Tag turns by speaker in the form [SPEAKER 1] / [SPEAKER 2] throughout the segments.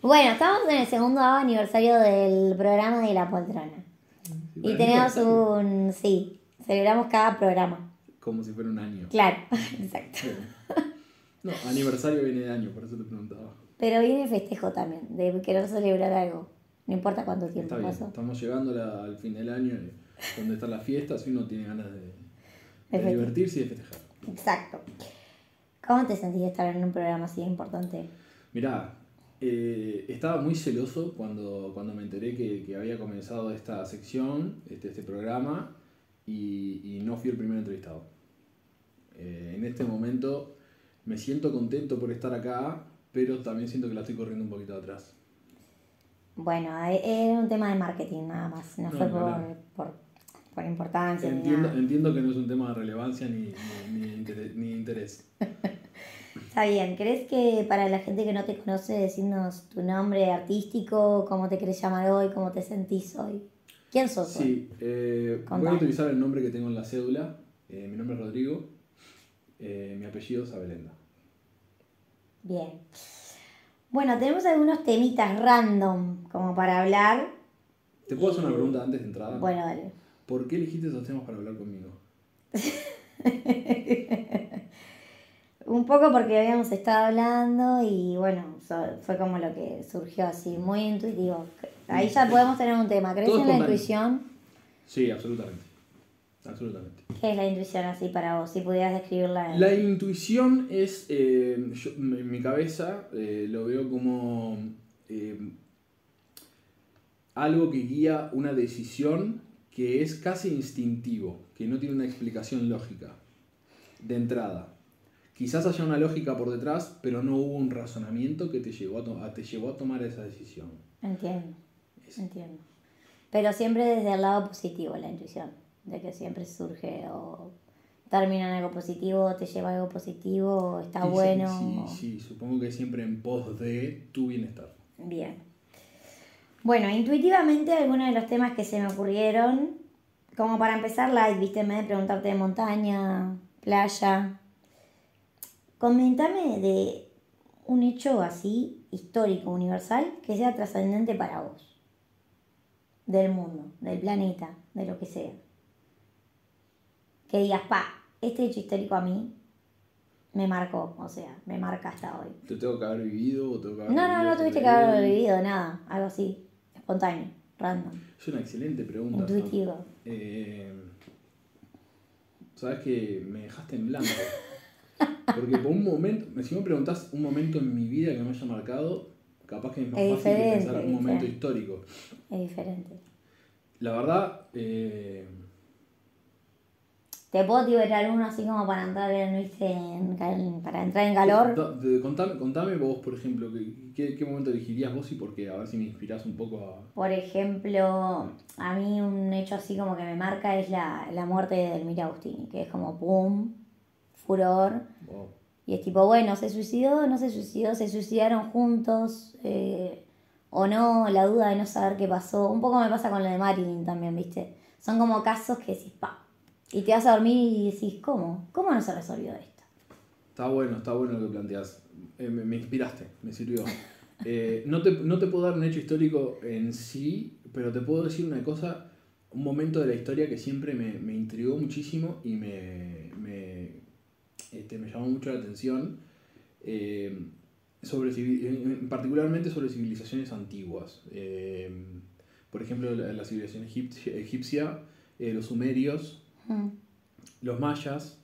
[SPEAKER 1] Bueno, estamos en el segundo aniversario del programa de La Poltrona. Y tenemos un... Sí, celebramos cada programa.
[SPEAKER 2] Como si fuera un año.
[SPEAKER 1] Claro, exacto.
[SPEAKER 2] No, aniversario viene de año, por eso te preguntaba.
[SPEAKER 1] Pero viene festejo también, de querer celebrar algo. No importa cuánto tiempo
[SPEAKER 2] Está bien,
[SPEAKER 1] pasó.
[SPEAKER 2] estamos llegando la- al fin del año, eh, donde están las fiestas y uno tiene ganas de, de
[SPEAKER 1] festejar.
[SPEAKER 2] divertirse y de festejar.
[SPEAKER 1] Exacto. ¿Cómo te sentís de estar en un programa así importante?
[SPEAKER 2] Mirá, eh, estaba muy celoso cuando, cuando me enteré que, que había comenzado esta sección, este, este programa, y, y no fui el primer entrevistado. Eh, en este momento me siento contento por estar acá, pero también siento que la estoy corriendo un poquito atrás.
[SPEAKER 1] Bueno, e- era un tema de marketing nada más, no,
[SPEAKER 2] No,
[SPEAKER 1] fue
[SPEAKER 2] ni
[SPEAKER 1] por, por, por importancia ni
[SPEAKER 2] Entiendo,
[SPEAKER 1] nada.
[SPEAKER 2] entiendo que no es un tema de relevancia ni, ni, ni interés, ni interés.
[SPEAKER 1] Está bien, ¿crees que para la gente que no te conoce decirnos tu nombre artístico, cómo te querés llamar hoy, cómo te sentís hoy? ¿Quién sos hoy?
[SPEAKER 2] Sí, eh, voy a utilizar el nombre que tengo en la cédula. Eh, mi nombre es Rodrigo, eh, mi apellido es Abelenda.
[SPEAKER 1] Bien. Bueno, tenemos algunos temitas random como para hablar.
[SPEAKER 2] ¿Te puedo hacer una pregunta antes de entrada?
[SPEAKER 1] Bueno, dale.
[SPEAKER 2] ¿Por qué elegiste esos temas para hablar conmigo?
[SPEAKER 1] Un poco porque habíamos estado hablando y bueno, so- fue como lo que surgió así, muy intuitivo. Ahí ya podemos tener un tema. ¿Crees en la intuición?
[SPEAKER 2] Sí, absolutamente. Absolutamente.
[SPEAKER 1] ¿Qué es la intuición así para vos? Si pudieras describirla en...
[SPEAKER 2] La intuición es, eh, yo- en mi cabeza eh, lo veo como eh, algo que guía una decisión que es casi instintivo, que no tiene una explicación lógica de entrada. Quizás haya una lógica por detrás, pero no hubo un razonamiento que te llevó a, te llevó a tomar esa decisión.
[SPEAKER 1] Entiendo,
[SPEAKER 2] Es-
[SPEAKER 1] entiendo. Pero siempre desde el lado positivo la intuición, de que siempre surge o termina en algo positivo, te lleva a algo positivo, está
[SPEAKER 2] sí,
[SPEAKER 1] bueno.
[SPEAKER 2] Sí, sí, supongo que siempre en pos de tu bienestar.
[SPEAKER 1] Bien. Bueno, intuitivamente algunos de los temas que se me ocurrieron, como para empezar light, viste, en vez de preguntarte de montaña, playa, comentame de un hecho así, histórico, universal, que sea trascendente para vos, del mundo, del planeta, de lo que sea. Que digas, pa, este hecho histórico a mí me marcó, o sea, me marca hasta hoy.
[SPEAKER 2] ¿Te tengo que haber vivido o tengo que haber
[SPEAKER 1] No, no, no tuviste que haberlo
[SPEAKER 2] él?
[SPEAKER 1] vivido, nada, algo así, espontáneo, random,
[SPEAKER 2] Es una excelente pregunta.
[SPEAKER 1] Intuitivo.
[SPEAKER 2] Eh, Sabes que me dejaste en blanco. Porque por un momento, si me preguntás un momento en mi vida que me haya marcado, capaz que es más
[SPEAKER 1] Es
[SPEAKER 2] fácil
[SPEAKER 1] diferente,
[SPEAKER 2] pensar un momento histórico.
[SPEAKER 1] Es diferente.
[SPEAKER 2] La verdad, eh,
[SPEAKER 1] Te puedo tirar uno así como para entrar en, para entrar en calor.
[SPEAKER 2] de- contame, contame vos, por ejemplo, ¿qué, qué, momento elegirías vos y por qué? A ver si me inspirás un poco a...
[SPEAKER 1] Por ejemplo, a mí un hecho así como que me marca es la, la muerte de Delmira Agustini, que es como pum, furor.
[SPEAKER 2] Wow.
[SPEAKER 1] Y es tipo, bueno, se suicidó, no se suicidó, se suicidaron juntos, eh, o no, la duda de no saber qué pasó. Un poco me pasa con lo de Marilyn también, ¿viste? Son como casos que decís, pa. Y te vas a dormir y decís, ¿cómo? ¿Cómo no se resolvió esto?
[SPEAKER 2] Está bueno, está bueno lo que planteas. Eh, me, me inspiraste, me sirvió. Eh, no, te, no te puedo dar un hecho histórico en sí, pero te puedo decir una cosa, un momento de la historia que siempre me, me intrigó muchísimo y me, me, este, me llamó mucho la atención, eh, sobre, particularmente sobre civilizaciones antiguas. Eh, por ejemplo, la, la civilización egipcia, egipcia, eh, los sumerios,
[SPEAKER 1] Mm,
[SPEAKER 2] los mayas,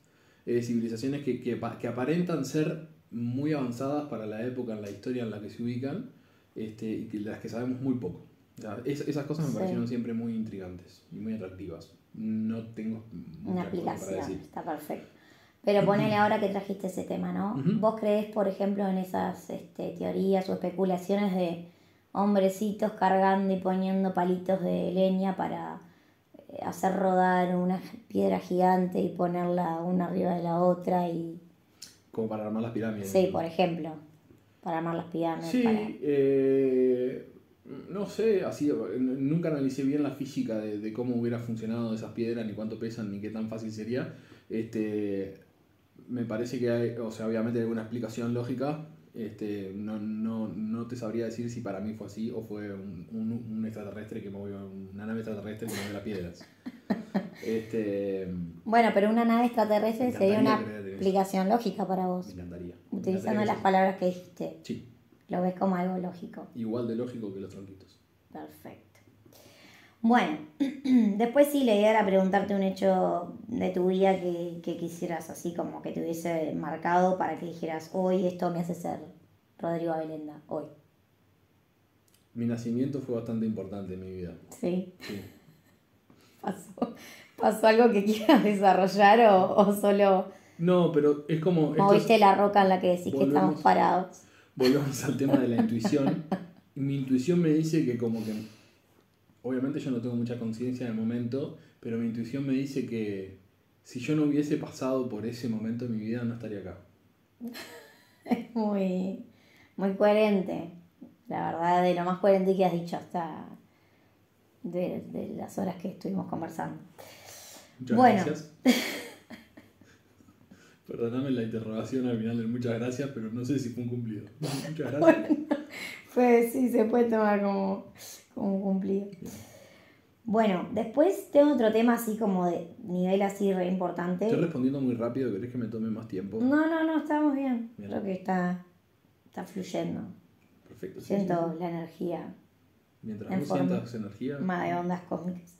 [SPEAKER 2] civilizaciones que, que, que aparentan ser muy avanzadas para la época en la historia en la que se ubican este, y que las que sabemos muy poco. O sea, es- esas cosas me
[SPEAKER 1] Sí.
[SPEAKER 2] parecieron siempre muy intrigantes y muy atractivas. No tengo
[SPEAKER 1] Una
[SPEAKER 2] mucha cosa para decir.
[SPEAKER 1] está perfecto. Pero ponele ahora que trajiste ese tema, ¿no? ¿Vos creés, por ejemplo, en esas este, teorías o especulaciones de hombrecitos cargando y poniendo palitos de leña para eh, hacer rodar una piedra gigante y ponerla una arriba de la otra y...
[SPEAKER 2] Como para armar las pirámides.
[SPEAKER 1] Sí, por ejemplo, para armar las pirámides.
[SPEAKER 2] Sí,
[SPEAKER 1] para-
[SPEAKER 2] eh, no sé, así, nunca analicé bien la física de, de cómo hubiera funcionado esas piedras, ni cuánto pesan, ni qué tan fácil sería. Este, me parece que hay, o sea, obviamente hay alguna explicación lógica, Este, no, no, no te sabría decir si para mí fue así o fue un, un, un extraterrestre que movió, una nave extraterrestre que movió las piedras. Este,
[SPEAKER 1] Bueno, pero una nave extraterrestre sería una explicación lógica para
[SPEAKER 2] me
[SPEAKER 1] vos.
[SPEAKER 2] Me
[SPEAKER 1] Utilizando
[SPEAKER 2] encantaría
[SPEAKER 1] las
[SPEAKER 2] que
[SPEAKER 1] palabras que dijiste.
[SPEAKER 2] Sí,
[SPEAKER 1] Lo ves como algo lógico.
[SPEAKER 2] igual de lógico que los tronquitos.
[SPEAKER 1] Perfecto. Bueno, después sí le idea era preguntarte un hecho de tu vida que, que quisieras así como que te hubiese marcado para que dijeras, hoy esto me hace ser Rodrigo Abelenda, hoy.
[SPEAKER 2] Mi nacimiento fue bastante importante en mi vida.
[SPEAKER 1] ¿Sí?
[SPEAKER 2] Sí.
[SPEAKER 1] ¿Pasó, pasó algo que quieras desarrollar o, o solo
[SPEAKER 2] No, pero es como...
[SPEAKER 1] moviste la roca en la que decís que estamos parados?
[SPEAKER 2] volvemos al tema de la intuición. Mi intuición me dice que como que, obviamente yo no tengo mucha conciencia en el momento, pero mi intuición me dice que si yo no hubiese pasado por ese momento en mi vida no estaría acá.
[SPEAKER 1] Es muy, muy coherente. La verdad, de lo más coherente que has dicho hasta de, de las horas que estuvimos conversando.
[SPEAKER 2] Muchas
[SPEAKER 1] Bueno.
[SPEAKER 2] gracias. Perdóname la interrogación al final del muchas gracias, pero no sé si fue un cumplido. Muchas gracias.
[SPEAKER 1] Pues sí, se puede tomar como, como cumplido. Bueno, después tengo otro tema así como de nivel así re importante.
[SPEAKER 2] Estoy respondiendo muy rápido, ¿querés que me tome más tiempo?
[SPEAKER 1] No, no, no, estamos bien.
[SPEAKER 2] Bien.
[SPEAKER 1] Creo que está, está fluyendo.
[SPEAKER 2] Perfecto. sí,
[SPEAKER 1] Siento
[SPEAKER 2] sí.
[SPEAKER 1] la energía
[SPEAKER 2] Mientras
[SPEAKER 1] en forma-
[SPEAKER 2] sientas energía.
[SPEAKER 1] más de ondas cósmicas.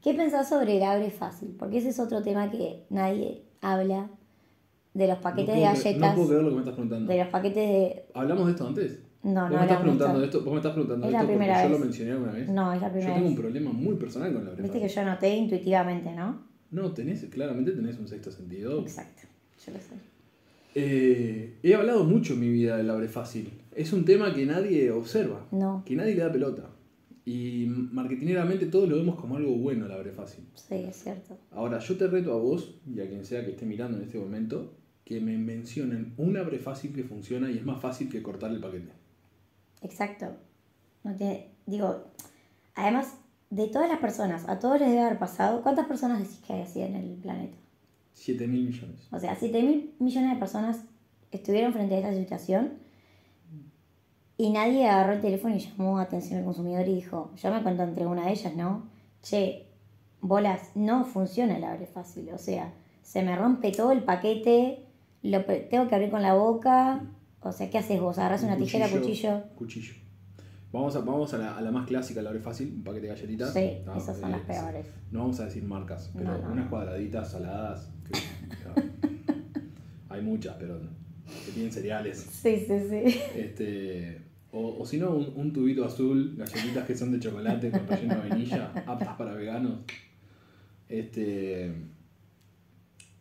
[SPEAKER 1] ¿Qué pensás sobre el abre fácil? Porque ese es otro tema que nadie habla de los
[SPEAKER 2] no
[SPEAKER 1] paquetes de galletas.
[SPEAKER 2] No puedo creer lo que me estás preguntando.
[SPEAKER 1] de los paquetes de.
[SPEAKER 2] ¿Hablamos de esto antes?
[SPEAKER 1] No,
[SPEAKER 2] ¿Vos
[SPEAKER 1] no
[SPEAKER 2] me estás preguntando
[SPEAKER 1] esto.
[SPEAKER 2] ¿Vos me estás preguntando
[SPEAKER 1] Es
[SPEAKER 2] esto porque
[SPEAKER 1] primera
[SPEAKER 2] yo lo
[SPEAKER 1] vez.
[SPEAKER 2] mencioné alguna vez?
[SPEAKER 1] No, es la
[SPEAKER 2] yo
[SPEAKER 1] primera
[SPEAKER 2] tengo un
[SPEAKER 1] vez.
[SPEAKER 2] problema muy personal con la
[SPEAKER 1] Viste que yo noté intuitivamente, ¿no?
[SPEAKER 2] No, tenés, claramente tenés un sexto sentido.
[SPEAKER 1] Exacto, yo lo sé.
[SPEAKER 2] Eh, he hablado mucho en mi vida del abre fácil. Es un tema que nadie observa,
[SPEAKER 1] No,
[SPEAKER 2] que nadie le da pelota. Y marketineramente todos lo vemos como algo bueno el abre fácil.
[SPEAKER 1] sí, es cierto.
[SPEAKER 2] Ahora, yo te reto a vos, y a quien sea que esté mirando en este momento, que me mencionen un abre fácil que funciona y es más fácil que cortar el paquete.
[SPEAKER 1] Exacto. No tiene, digo, además, de todas las personas, a todos les debe haber pasado. ¿Cuántas personas decís que hay así en el planeta?
[SPEAKER 2] 7 mil millones.
[SPEAKER 1] O sea, 7 mil millones de personas estuvieron frente a esta situación y nadie agarró el teléfono y llamó atención al consumidor y dijo, yo me cuento entre una de ellas, ¿no? Che, bolas, no funciona el abre fácil, o sea, se me rompe todo el paquete, lo tengo que abrir con la boca, o sea, ¿qué haces vos? ¿Agarrás una
[SPEAKER 2] Un
[SPEAKER 1] tijera, cuchillo?
[SPEAKER 2] Cuchillo. Vamos a, vamos a, la, a la más clásica, el abre fácil, un paquete de galletitas.
[SPEAKER 1] Sí,
[SPEAKER 2] No,
[SPEAKER 1] esas son
[SPEAKER 2] eh,
[SPEAKER 1] las peores.
[SPEAKER 2] No vamos a decir marcas, pero
[SPEAKER 1] No, no,
[SPEAKER 2] unas cuadraditas saladas. que- hay muchas, pero que tienen cereales.
[SPEAKER 1] Sí, sí, sí.
[SPEAKER 2] Este, o, o si no, un, un tubito azul, galletitas que son de chocolate con relleno de vainilla, aptas para veganos. Este,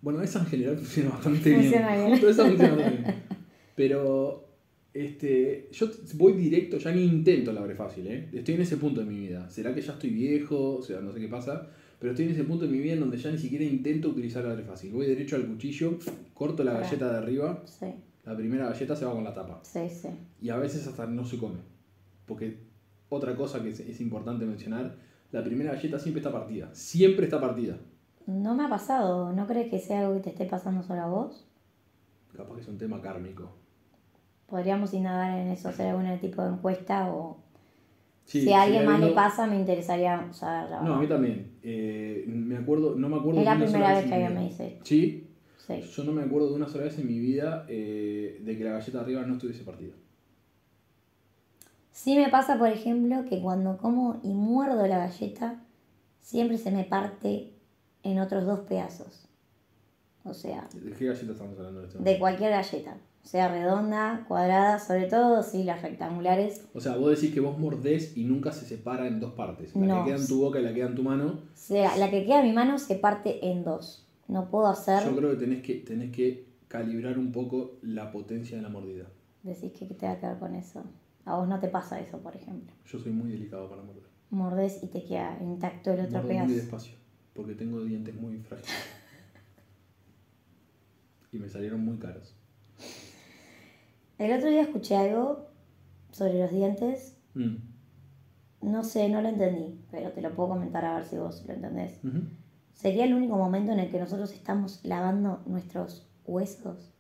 [SPEAKER 2] bueno, esa en general funciona bastante
[SPEAKER 1] Funciona
[SPEAKER 2] bien.
[SPEAKER 1] bien.
[SPEAKER 2] Justo esa funciona bastante bien. Pero este, yo voy directo, ya ni intento la abre fácil, ¿eh? Estoy en ese punto de mi vida. ¿Será que ya estoy viejo? O sea, no sé qué pasa. Pero estoy en ese punto de mi vida en donde ya ni siquiera intento utilizar la abre fácil. Voy derecho al cuchillo, corto la galleta de arriba,
[SPEAKER 1] Sí,
[SPEAKER 2] la primera galleta se va con la tapa
[SPEAKER 1] sí, sí.
[SPEAKER 2] y a veces hasta no se come. Porque otra cosa que es, es importante mencionar, la primera galleta siempre está partida. Siempre está partida.
[SPEAKER 1] No me ha pasado, ¿no crees que sea algo que te esté pasando solo a vos?
[SPEAKER 2] Capaz que es un tema kármico.
[SPEAKER 1] Podríamos indagar en eso, hacer algún tipo de encuesta o
[SPEAKER 2] Sí,
[SPEAKER 1] si a alguien más le
[SPEAKER 2] uno-
[SPEAKER 1] pasa me interesaría saber la
[SPEAKER 2] No, a mí también. Eh, me acuerdo, no me acuerdo
[SPEAKER 1] Es la
[SPEAKER 2] de
[SPEAKER 1] primera vez que alguien me dice.
[SPEAKER 2] Sí,
[SPEAKER 1] Sí.
[SPEAKER 2] yo no me acuerdo de una sola vez en mi vida eh, de que la galleta de arriba no estuviese partida.
[SPEAKER 1] Sí me pasa, por ejemplo, que cuando como y muerdo la galleta, siempre se me parte en otros dos pedazos. O sea,
[SPEAKER 2] ¿De qué galleta estamos hablando en este
[SPEAKER 1] de cualquier galleta. Sea redonda, cuadrada, sobre todo si las rectangulares.
[SPEAKER 2] O sea, vos decís que vos mordés y nunca se separa en dos partes. La
[SPEAKER 1] No.
[SPEAKER 2] que queda en tu boca y la que queda en tu mano.
[SPEAKER 1] O sea, la que queda en mi mano se parte en dos. No puedo hacer.
[SPEAKER 2] Yo creo que tenés que, tenés que calibrar un poco la potencia de la mordida.
[SPEAKER 1] Decís que qué te va a quedar con eso. A vos no te pasa eso, por ejemplo.
[SPEAKER 2] Yo soy muy delicado para morder.
[SPEAKER 1] Mordés y te queda intacto el otro
[SPEAKER 2] Mordo muy
[SPEAKER 1] pedazo.
[SPEAKER 2] despacio, porque tengo dientes muy frágiles. Y me salieron muy caros.
[SPEAKER 1] El otro día escuché algo sobre los dientes.
[SPEAKER 2] Mm.
[SPEAKER 1] No sé, no lo entendí, pero te lo puedo comentar a ver si vos lo entendés. Sería el único momento en el que nosotros estamos lavando nuestros huesos,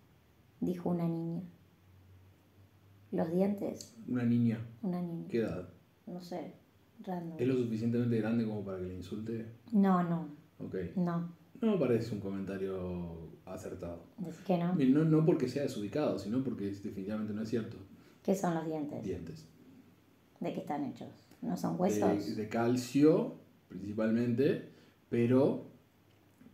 [SPEAKER 1] dijo una niña. Los dientes,
[SPEAKER 2] Una niña.
[SPEAKER 1] una niña.
[SPEAKER 2] ¿Qué edad?
[SPEAKER 1] No sé, random.
[SPEAKER 2] ¿Es lo suficientemente grande como para que le insulte?
[SPEAKER 1] No, no,
[SPEAKER 2] Ok.
[SPEAKER 1] no.
[SPEAKER 2] No me parece un comentario acertado.
[SPEAKER 1] Que no.
[SPEAKER 2] No, no porque sea desubicado, sino porque es- definitivamente no es cierto.
[SPEAKER 1] ¿Qué son los dientes?
[SPEAKER 2] Dientes.
[SPEAKER 1] ¿De qué están hechos? ¿No son huesos?
[SPEAKER 2] De, de calcio, principalmente, pero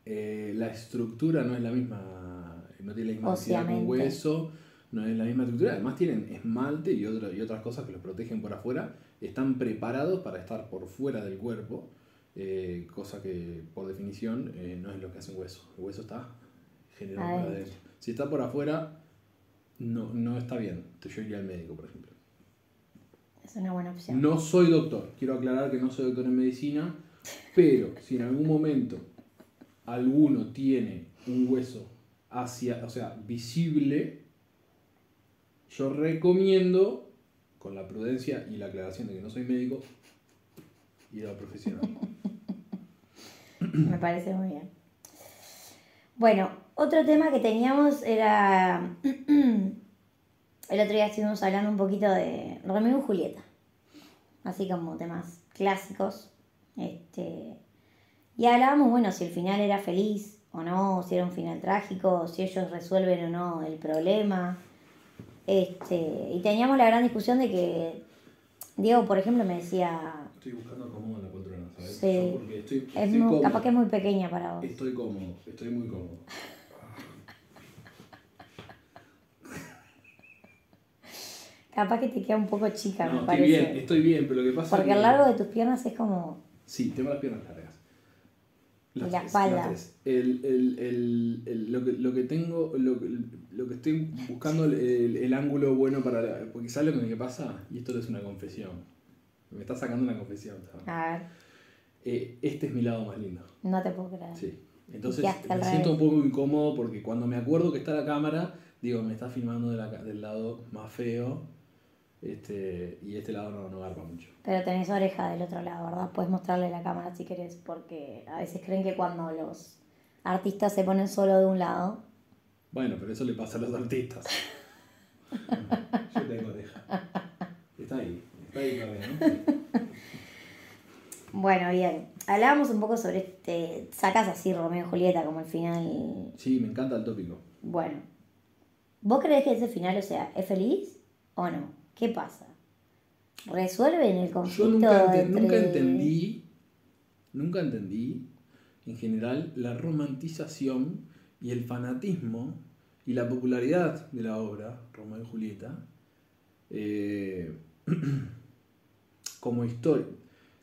[SPEAKER 2] eh, la estructura no es la misma, no tiene la misma densidad que un hueso, no es la misma estructura. Además tienen esmalte y, otro- y otras cosas que los protegen por afuera. Están preparados para estar por fuera del cuerpo, eh, cosa que por definición eh, no es lo que hace un hueso. El hueso está por
[SPEAKER 1] Adentro.
[SPEAKER 2] adentro. Si está por afuera, no, no está bien. Yo iría al médico, por ejemplo.
[SPEAKER 1] Es una buena opción.
[SPEAKER 2] No soy doctor, quiero aclarar que no soy doctor en medicina, pero si en algún momento alguno tiene un hueso hacia, o sea, visible, yo recomiendo, con la prudencia y la aclaración de que no soy médico, ir a profesional.
[SPEAKER 1] Me parece muy bien. Bueno, otro tema que teníamos era. El otro día estuvimos hablando un poquito de Romeo y Julieta. Así como temas clásicos. Este. Y hablábamos, bueno, si el final era feliz o no, si era un final trágico, si ellos resuelven o no el problema. Este. Y teníamos la gran discusión de que. Diego, por ejemplo, me decía.
[SPEAKER 2] Estoy buscando cómodo en la poltrona, ¿sabes?
[SPEAKER 1] Sí.
[SPEAKER 2] Yo porque estoy,
[SPEAKER 1] Es
[SPEAKER 2] estoy
[SPEAKER 1] muy-
[SPEAKER 2] cómodo.
[SPEAKER 1] capaz que es muy pequeña para vos.
[SPEAKER 2] Estoy cómodo, estoy muy cómodo.
[SPEAKER 1] Capaz que te queda un poco chica,
[SPEAKER 2] No,
[SPEAKER 1] me
[SPEAKER 2] estoy
[SPEAKER 1] parece.
[SPEAKER 2] bien, estoy bien, pero lo que pasa
[SPEAKER 1] Porque
[SPEAKER 2] es que...
[SPEAKER 1] lo largo de tus piernas es como.
[SPEAKER 2] Sí, tengo las piernas largas.
[SPEAKER 1] Y la
[SPEAKER 2] tres,
[SPEAKER 1] espalda.
[SPEAKER 2] las. El, el, el, el- lo, que, lo que tengo, lo, que- lo que estoy buscando, el, el- el ángulo bueno para... la- porque ¿sabes lo que me pasa? Y esto es una confesión. Me está sacando una confesión. ¿sabes?
[SPEAKER 1] A ver,
[SPEAKER 2] Eh, este es mi lado más lindo.
[SPEAKER 1] no te puedo creer.
[SPEAKER 2] Sí. Entonces me siento un poco incómodo porque cuando me acuerdo que está la cámara, digo, me está filmando de la ca- del lado más feo. Este, y este lado no, no garpa mucho.
[SPEAKER 1] Pero tenés oreja del otro lado, ¿verdad? Puedes mostrarle la cámara si querés, porque a veces creen que cuando los artistas se ponen solo de un lado.
[SPEAKER 2] Bueno, pero eso le pasa a los artistas. Yo tengo oreja. Está ahí, está ahí todavía, ¿no?
[SPEAKER 1] Bueno, bien. Hablábamos un poco sobre este. Sacas así Romeo y Julieta como el final.
[SPEAKER 2] Sí, me encanta el tópico.
[SPEAKER 1] Bueno. ¿Vos creés que ese final, o sea, es feliz o no? ¿Qué pasa? ¿Resuelven el conflicto
[SPEAKER 2] Yo nunca, ente-
[SPEAKER 1] entre-
[SPEAKER 2] nunca entendí, nunca entendí, en general, la romantización y el fanatismo y la popularidad de la obra, Romeo y Julieta, eh, como historia.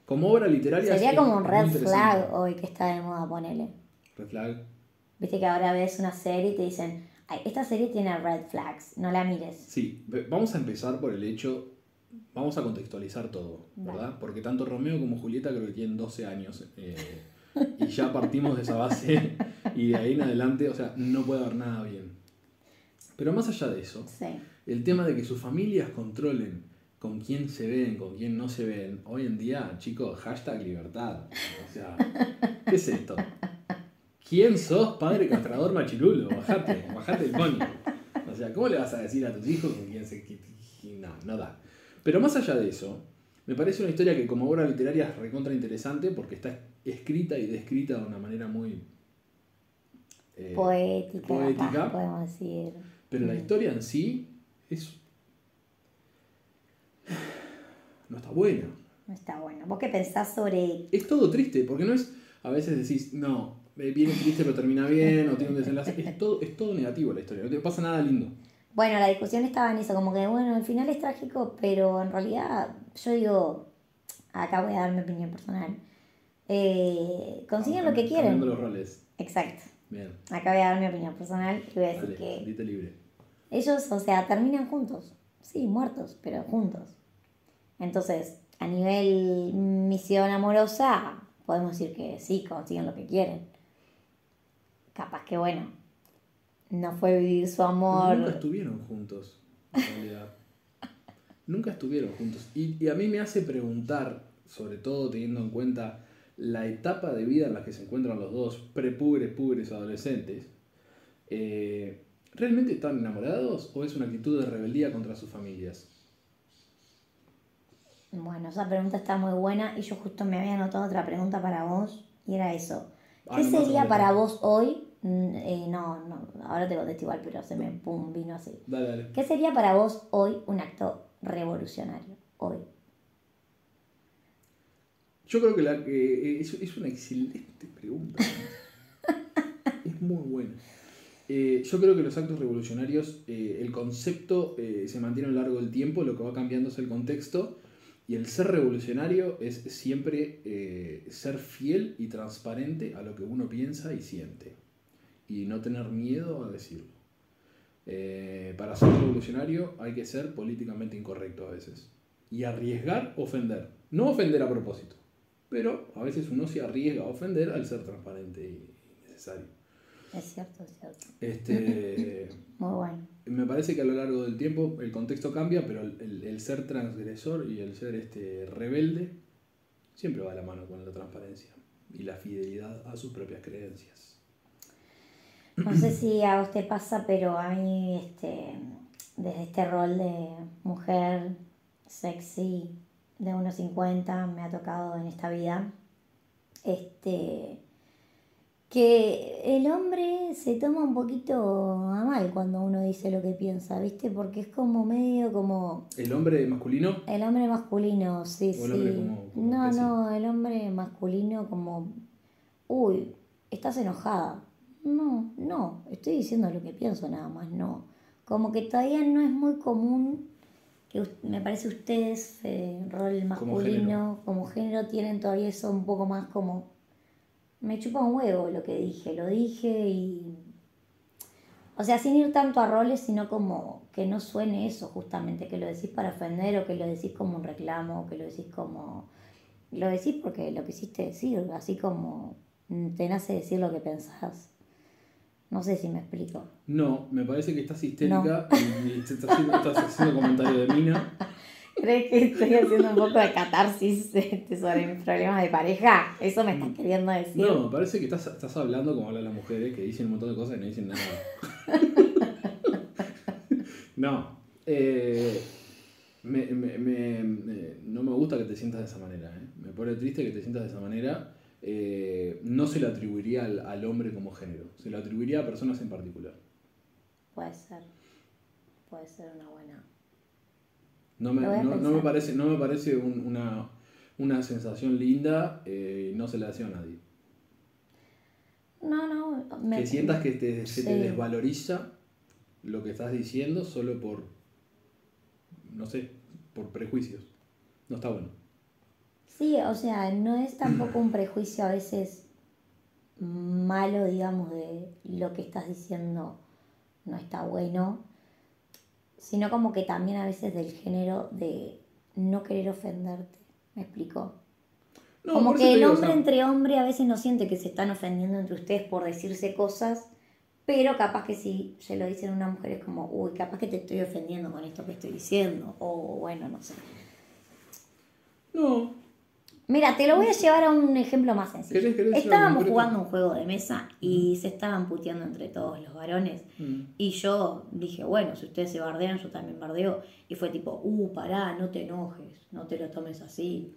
[SPEAKER 2] Como obra literaria.
[SPEAKER 1] Sería
[SPEAKER 2] es-
[SPEAKER 1] como un red flag hoy que está de moda, ponele.
[SPEAKER 2] Red flag.
[SPEAKER 1] Viste que ahora ves una serie y te dicen, esta serie tiene red flags, no la mires.
[SPEAKER 2] Sí, vamos a empezar por el hecho, vamos a contextualizar todo, ¿verdad? Porque tanto Romeo como Julieta creo que tienen 12 años eh, y ya partimos de esa base y de ahí en adelante, o sea, no puede haber nada bien. Pero más allá de eso,
[SPEAKER 1] Sí.
[SPEAKER 2] el tema de que sus familias controlen con quién se ven, con quién no se ven, hoy en día, chicos, hashtag libertad. O sea, ¿qué es esto? ¿Quién sos, padre castrador machirulo? Bajate, bajate el coño. O sea, ¿cómo le vas a decir a tus hijos con quién se... No, no da. Pero más allá de eso, me parece una historia que como obra literaria es recontra interesante porque está escrita y descrita de una manera muy... eh,
[SPEAKER 1] Poética,
[SPEAKER 2] poética.
[SPEAKER 1] capaz, podemos decir.
[SPEAKER 2] pero la historia en sí es... No está buena.
[SPEAKER 1] No está bueno. ¿Vos qué pensás sobre
[SPEAKER 2] Es todo triste, porque no es... A veces decís, no, viene triste pero termina bien, o tiene un desenlace. Es todo, es todo negativo la historia, no te pasa nada lindo.
[SPEAKER 1] Bueno, la discusión estaba en eso, como que bueno, el final es trágico, pero en realidad yo digo, acá voy a dar mi opinión personal. Eh, consiguen lo que quieren.
[SPEAKER 2] los roles.
[SPEAKER 1] Exacto.
[SPEAKER 2] Bien.
[SPEAKER 1] Acá voy a dar mi opinión personal y voy a decir
[SPEAKER 2] Dale,
[SPEAKER 1] que
[SPEAKER 2] libre.
[SPEAKER 1] ellos, o sea, terminan juntos. Sí, muertos, pero juntos. Entonces, a nivel misión amorosa, podemos decir que sí, consiguen lo que quieren. Capaz que bueno, no fue vivir su amor.
[SPEAKER 2] Nunca estuvieron juntos, en realidad. Nunca estuvieron juntos. Y, y a mí me hace preguntar, sobre todo teniendo en cuenta la etapa de vida en la que se encuentran los dos, prepubres, pubres, adolescentes, eh, ¿realmente están enamorados o es una actitud de rebeldía contra sus familias?
[SPEAKER 1] Bueno, esa pregunta está muy buena y yo justo me había anotado otra pregunta para vos y era eso.
[SPEAKER 2] Ah,
[SPEAKER 1] ¿Qué
[SPEAKER 2] no,
[SPEAKER 1] sería para vos hoy? Mm, eh, no, no, ahora te contesto igual, pero se me pum, vino así.
[SPEAKER 2] Dale, dale.
[SPEAKER 1] ¿Qué sería para vos hoy un acto revolucionario? Hoy.
[SPEAKER 2] Yo creo que, la, que es, es una excelente pregunta. es muy buena. Eh, yo creo que los actos revolucionarios, eh, el concepto eh, se mantiene a lo largo del tiempo, lo que va cambiando es el contexto, y el ser revolucionario es siempre eh, ser fiel y transparente a lo que uno piensa y siente, y no tener miedo a decirlo. Eh, para ser revolucionario hay que ser políticamente incorrecto a veces, y arriesgar ofender, no ofender a propósito. Pero a veces uno se arriesga a ofender al ser transparente y necesario.
[SPEAKER 1] Es cierto, es cierto.
[SPEAKER 2] Este,
[SPEAKER 1] Muy bueno.
[SPEAKER 2] me parece que a lo largo del tiempo el contexto cambia, pero el, el- el ser transgresor y el ser este, rebelde siempre va de la mano con la transparencia y la fidelidad a sus propias creencias.
[SPEAKER 1] No sé si a vos te pasa, pero a mí, este, desde este rol de mujer sexy de unos 50 me ha tocado en esta vida, este, que el hombre se toma un poquito a mal cuando uno dice lo que piensa, ¿viste? Porque es como medio como
[SPEAKER 2] El hombre masculino,
[SPEAKER 1] el hombre masculino, sí,
[SPEAKER 2] O el
[SPEAKER 1] sí.
[SPEAKER 2] hombre como- como
[SPEAKER 1] no,
[SPEAKER 2] especie.
[SPEAKER 1] no, el hombre masculino como, uy, estás enojada. No, no, estoy diciendo lo que pienso nada más, no. Como que todavía no es muy común que me parece ustedes, eh, rol masculino, como género, tienen todavía eso un poco más como, me chupa un huevo lo que dije, lo dije y... O sea, sin ir tanto a roles, sino como que no suene eso justamente, que lo decís para ofender o que lo decís como un reclamo, o que lo decís como... Lo decís porque lo quisiste decir, así como mm, te nace decir lo que pensás. No sé si me explico.
[SPEAKER 2] no, me parece que estás histérica y, y te estás, haciendo, estás haciendo comentario de mina.
[SPEAKER 1] ¿Crees que estoy haciendo un poco de catarsis este, sobre mis problemas de pareja? ¿Eso me estás queriendo decir?
[SPEAKER 2] No, me parece que estás, estás hablando como hablan las mujeres, que dicen un montón de cosas y no dicen nada. no. eh, me- me- me- me- no me gusta que te sientas de esa manera. ¿eh? Me pone triste que te sientas de esa manera. Eh, no se lo atribuiría al, al hombre como género. Se lo atribuiría a personas en particular.
[SPEAKER 1] Puede ser. Puede ser una buena.
[SPEAKER 2] No me, no, no me parece, no me parece un- una, una sensación linda eh, y no se la deseo a nadie.
[SPEAKER 1] No, no. Me,
[SPEAKER 2] que sientas que te, se te desvaloriza lo que estás diciendo solo por, no sé, por prejuicios. No está bueno.
[SPEAKER 1] Sí, o sea, no es tampoco un prejuicio a veces malo, digamos, de lo que estás diciendo no está bueno, sino como que también a veces del género de no querer ofenderte. ¿Me explico?
[SPEAKER 2] No,
[SPEAKER 1] como que el
[SPEAKER 2] digo, o
[SPEAKER 1] hombre
[SPEAKER 2] sea,
[SPEAKER 1] entre hombre a veces no siente que se están ofendiendo entre ustedes por decirse cosas, pero capaz que si se lo dicen a una mujer es como, uy, capaz que te estoy ofendiendo con esto que estoy diciendo, o bueno, no sé.
[SPEAKER 2] No,
[SPEAKER 1] Mira, te lo voy a llevar a un ejemplo más sencillo.
[SPEAKER 2] ¿Querés- querés decir
[SPEAKER 1] Estábamos jugando un juego de mesa y se estaban puteando entre todos los varones.
[SPEAKER 2] Mm.
[SPEAKER 1] Y yo dije, bueno, si ustedes se bardean, yo también bardeo. Y fue tipo, uh, pará, no te enojes, no te lo tomes así.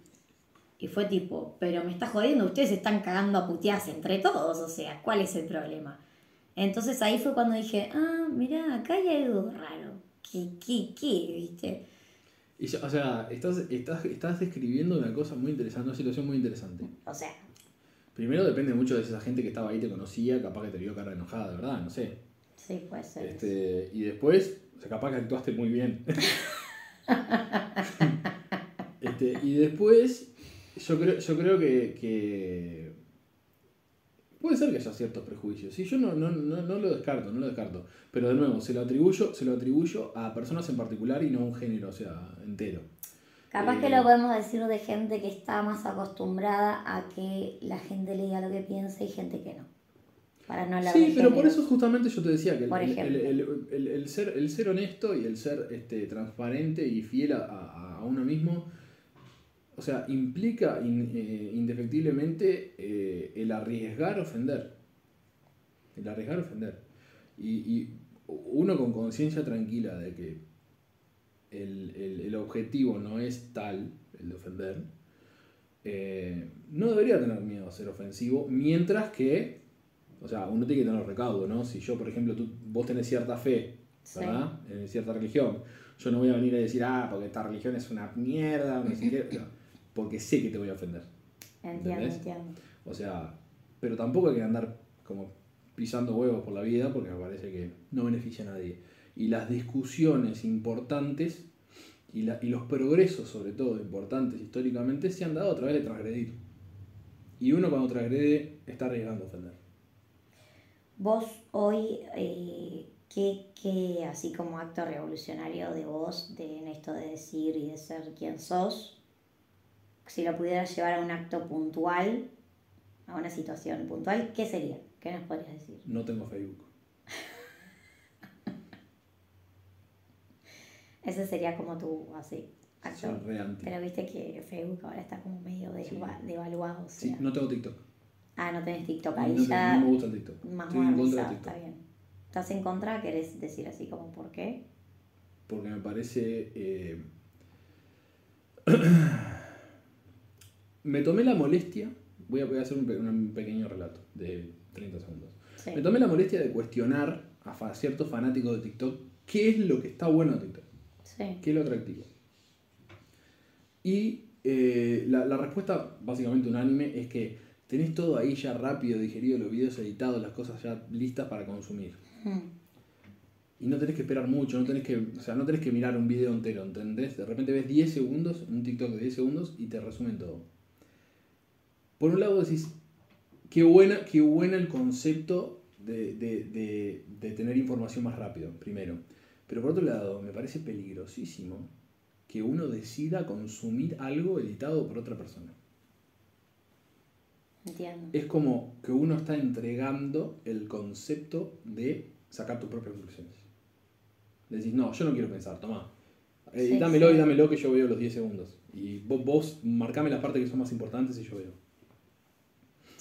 [SPEAKER 1] Y fue tipo, pero me está jodiendo, ustedes se están cagando a putearse entre todos, o sea, ¿cuál es el problema? Entonces ahí fue cuando dije, ah, mirá, acá hay algo raro. ¿Qué, qué, qué, viste?
[SPEAKER 2] Y o sea, estás, estás, estás describiendo una cosa muy interesante, una situación muy interesante.
[SPEAKER 1] O sea,
[SPEAKER 2] Primero depende mucho de si esa gente que estaba ahí te conocía, capaz que te vio cara enojada, de verdad, no sé.
[SPEAKER 1] sí, puede ser.
[SPEAKER 2] Este, y después, o sea, capaz que actuaste muy bien. Este, y después, yo creo, yo creo que, que puede ser que haya ciertos prejuicios. Sí, yo no, no, no, no lo descarto, no lo descarto. Pero de nuevo, se lo atribuyo, se lo atribuyo a personas en particular y no a un género, o sea, entero.
[SPEAKER 1] Capaz
[SPEAKER 2] Eh,
[SPEAKER 1] que lo podemos decir de gente que está más acostumbrada a que la gente le diga lo que piensa y gente que no. Para no hablar
[SPEAKER 2] Sí, pero por eso justamente yo te decía que el, el- el- ser, el ser honesto y el ser este, transparente y fiel a, a- uno mismo, o sea, implica in- eh, indefectiblemente eh, el arriesgar ofender. El arriesgar ofender. Y, y uno con conciencia tranquila de que el, el- el objetivo no es tal, el de ofender, eh, no debería tener miedo a ser ofensivo, mientras que, o sea, uno tiene que tener recaudo, ¿no? Si yo, por ejemplo, tú, vos tenés cierta fe,
[SPEAKER 1] Sí.
[SPEAKER 2] ¿verdad? En cierta religión, yo no voy a venir a decir, ah, porque esta religión es una mierda, no sé qué, porque sé que te voy a ofender.
[SPEAKER 1] Entiendo,
[SPEAKER 2] ¿Entendés?
[SPEAKER 1] entiendo.
[SPEAKER 2] O sea, pero tampoco hay que andar como pisando huevos por la vida porque me parece que no beneficia a nadie. Y las discusiones importantes y, la- y los progresos, sobre todo importantes históricamente, se han dado a través de transgredir. Y uno cuando transgrede está arriesgando a ofender.
[SPEAKER 1] Vos hoy, eh, ¿qué, qué, así como acto revolucionario de vos, de, en esto de decir y de ser quien sos, si lo pudieras llevar a un acto puntual, a una situación puntual, ¿qué sería? ¿Qué nos podrías decir?
[SPEAKER 2] No tengo Facebook.
[SPEAKER 1] Ese sería como tu, así. Pero viste que Facebook ahora está como medio devaluado. o
[SPEAKER 2] Sí, no tengo TikTok.
[SPEAKER 1] Ah, no tenés TikTok,
[SPEAKER 2] No,
[SPEAKER 1] ahí
[SPEAKER 2] te-
[SPEAKER 1] ya
[SPEAKER 2] no me gusta el TikTok.
[SPEAKER 1] más
[SPEAKER 2] Estoy en contra de TikTok.
[SPEAKER 1] está bien. ¿Estás en contra? ¿Querés decir así como por qué?
[SPEAKER 2] porque me parece... eh, me tomé la molestia, voy a, voy a hacer un, un pequeño relato de 30 segundos.
[SPEAKER 1] Sí.
[SPEAKER 2] Me tomé la molestia de cuestionar a fa- ciertos fanáticos de TikTok qué es lo que está bueno de TikTok,
[SPEAKER 1] Sí.
[SPEAKER 2] qué es lo atractivo. Y eh, la, la respuesta básicamente unánime es que tenés todo ahí ya rápido, digerido, los videos editados, las cosas ya listas para consumir.
[SPEAKER 1] Mm,
[SPEAKER 2] Y no tenés que esperar mucho, no tenés que, o sea, no tenés que mirar un video entero, ¿entendés? De repente ves 10 segundos, un TikTok de 10 segundos y te resumen todo. Por un lado decís, qué buena, qué buena el concepto de, de- de- de tener información más rápido, primero. Pero por otro lado, me parece peligrosísimo que uno decida consumir algo editado por otra persona.
[SPEAKER 1] entiendo.
[SPEAKER 2] Es como que uno está entregando el concepto de sacar tus propias conclusiones. Decís, no, yo no quiero pensar, toma.
[SPEAKER 1] Sí,
[SPEAKER 2] Editámelo
[SPEAKER 1] sí.
[SPEAKER 2] y dámelo que yo veo los 10 segundos. Y vos, vos marcame las partes que son más importantes y yo veo.